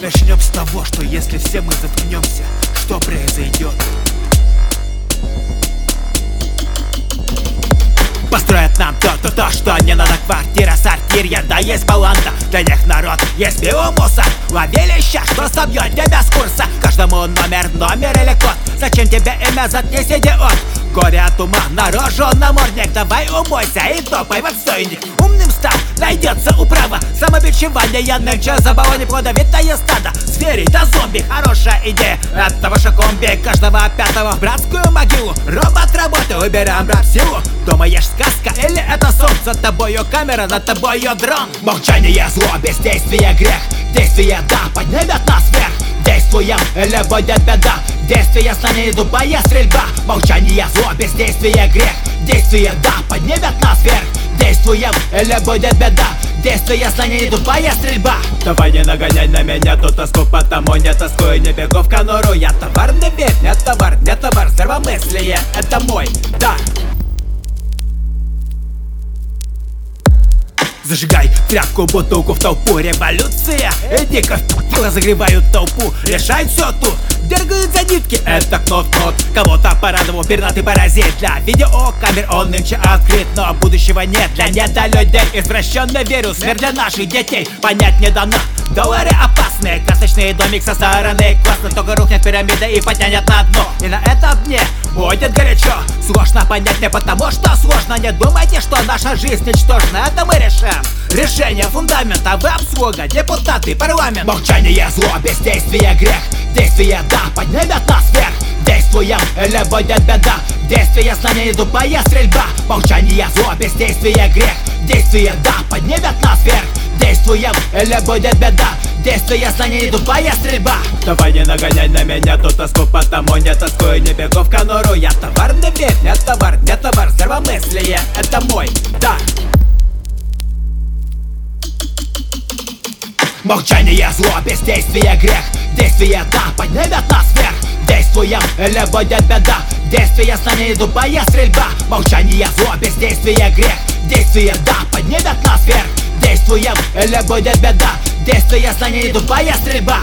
Начнем с того, что если все мы заткнемся, что произойдет? Построят нам то-то то, что не надо квартира, сортирья, да есть баланда Для них народ есть биомусор Ловилище, что собьет тебя с курса. Каждому номер, номер или код. Зачем тебе имя, заткнись, идиот? Горе от ума, наружу намордник. Давай умойся и топай в отстойник стал, найдется управа. Самобичевание нынче забава неплодовитое стадо. Звери да зомби, хорошая идея. Это ваша комби, каждого пятого в братскую могилу. Робот работы, убираем раб силу. Думаешь сказка или это сон? За тобою камера, над тобою дрон. Молчание зло, бездействие грех. Действие да, поднимет нас вверх. Действуем или будет беда? Действие станет тупая стрельба. Молчание зло, бездействие грех Действие да, поднимет нас вверх. Действуем или будет беда. Действие станет тупая стрельба. Давай не нагоняй на меня ту тоску Потому не тоскую, не бегу в конуру. Я товар, не верь, не товар, не товар Здравомыслие, это мой дар. Зажигай тряпку, бутылку в толпу Революция, иди-ка Разогревают толпу, решают все тут Дергают за нитки, это кнот-кнот Кого-то порадовал пернатый паразит. Для видеокамер он нынче открыт Но будущего нет. Для недолюдей Извращенный вирус, смерть для наших детей. Понять не дано, доллары опасные Красочный домик со стороны классно Только рухнет пирамида и потянет на дно. И на этом дне будет горячо. Сложно понять не потому, что сложно. Не думайте, что наша жизнь ничтожна. Это мы решим Решение фундамента, вы обслуга, депутаты, парламент. Молчание зло, бездействие грех. Действие да, поднимет нас вверх Действуем или будет беда Действие знания тупая стрельба. Молчание зло, бездействие грех. Действие да, поднимет нас вверх. Действуем или будет беда Действие знания тупая стрельба. Давай не нагоняй на меня ту тоску Потому не тоскую, не бегу в конуру Я товар, не верь, не товар, не товар Здравомыслие, это мой дар. Молчание зло, бездействие грех. Действие да, поднимет нас вверх Действуем будет беда Действие знания тупая стрельба Молчание зло, бездействие грех. Действие да, поднимет нас вверх. Действуем будет беда Действие знания тупая стрельба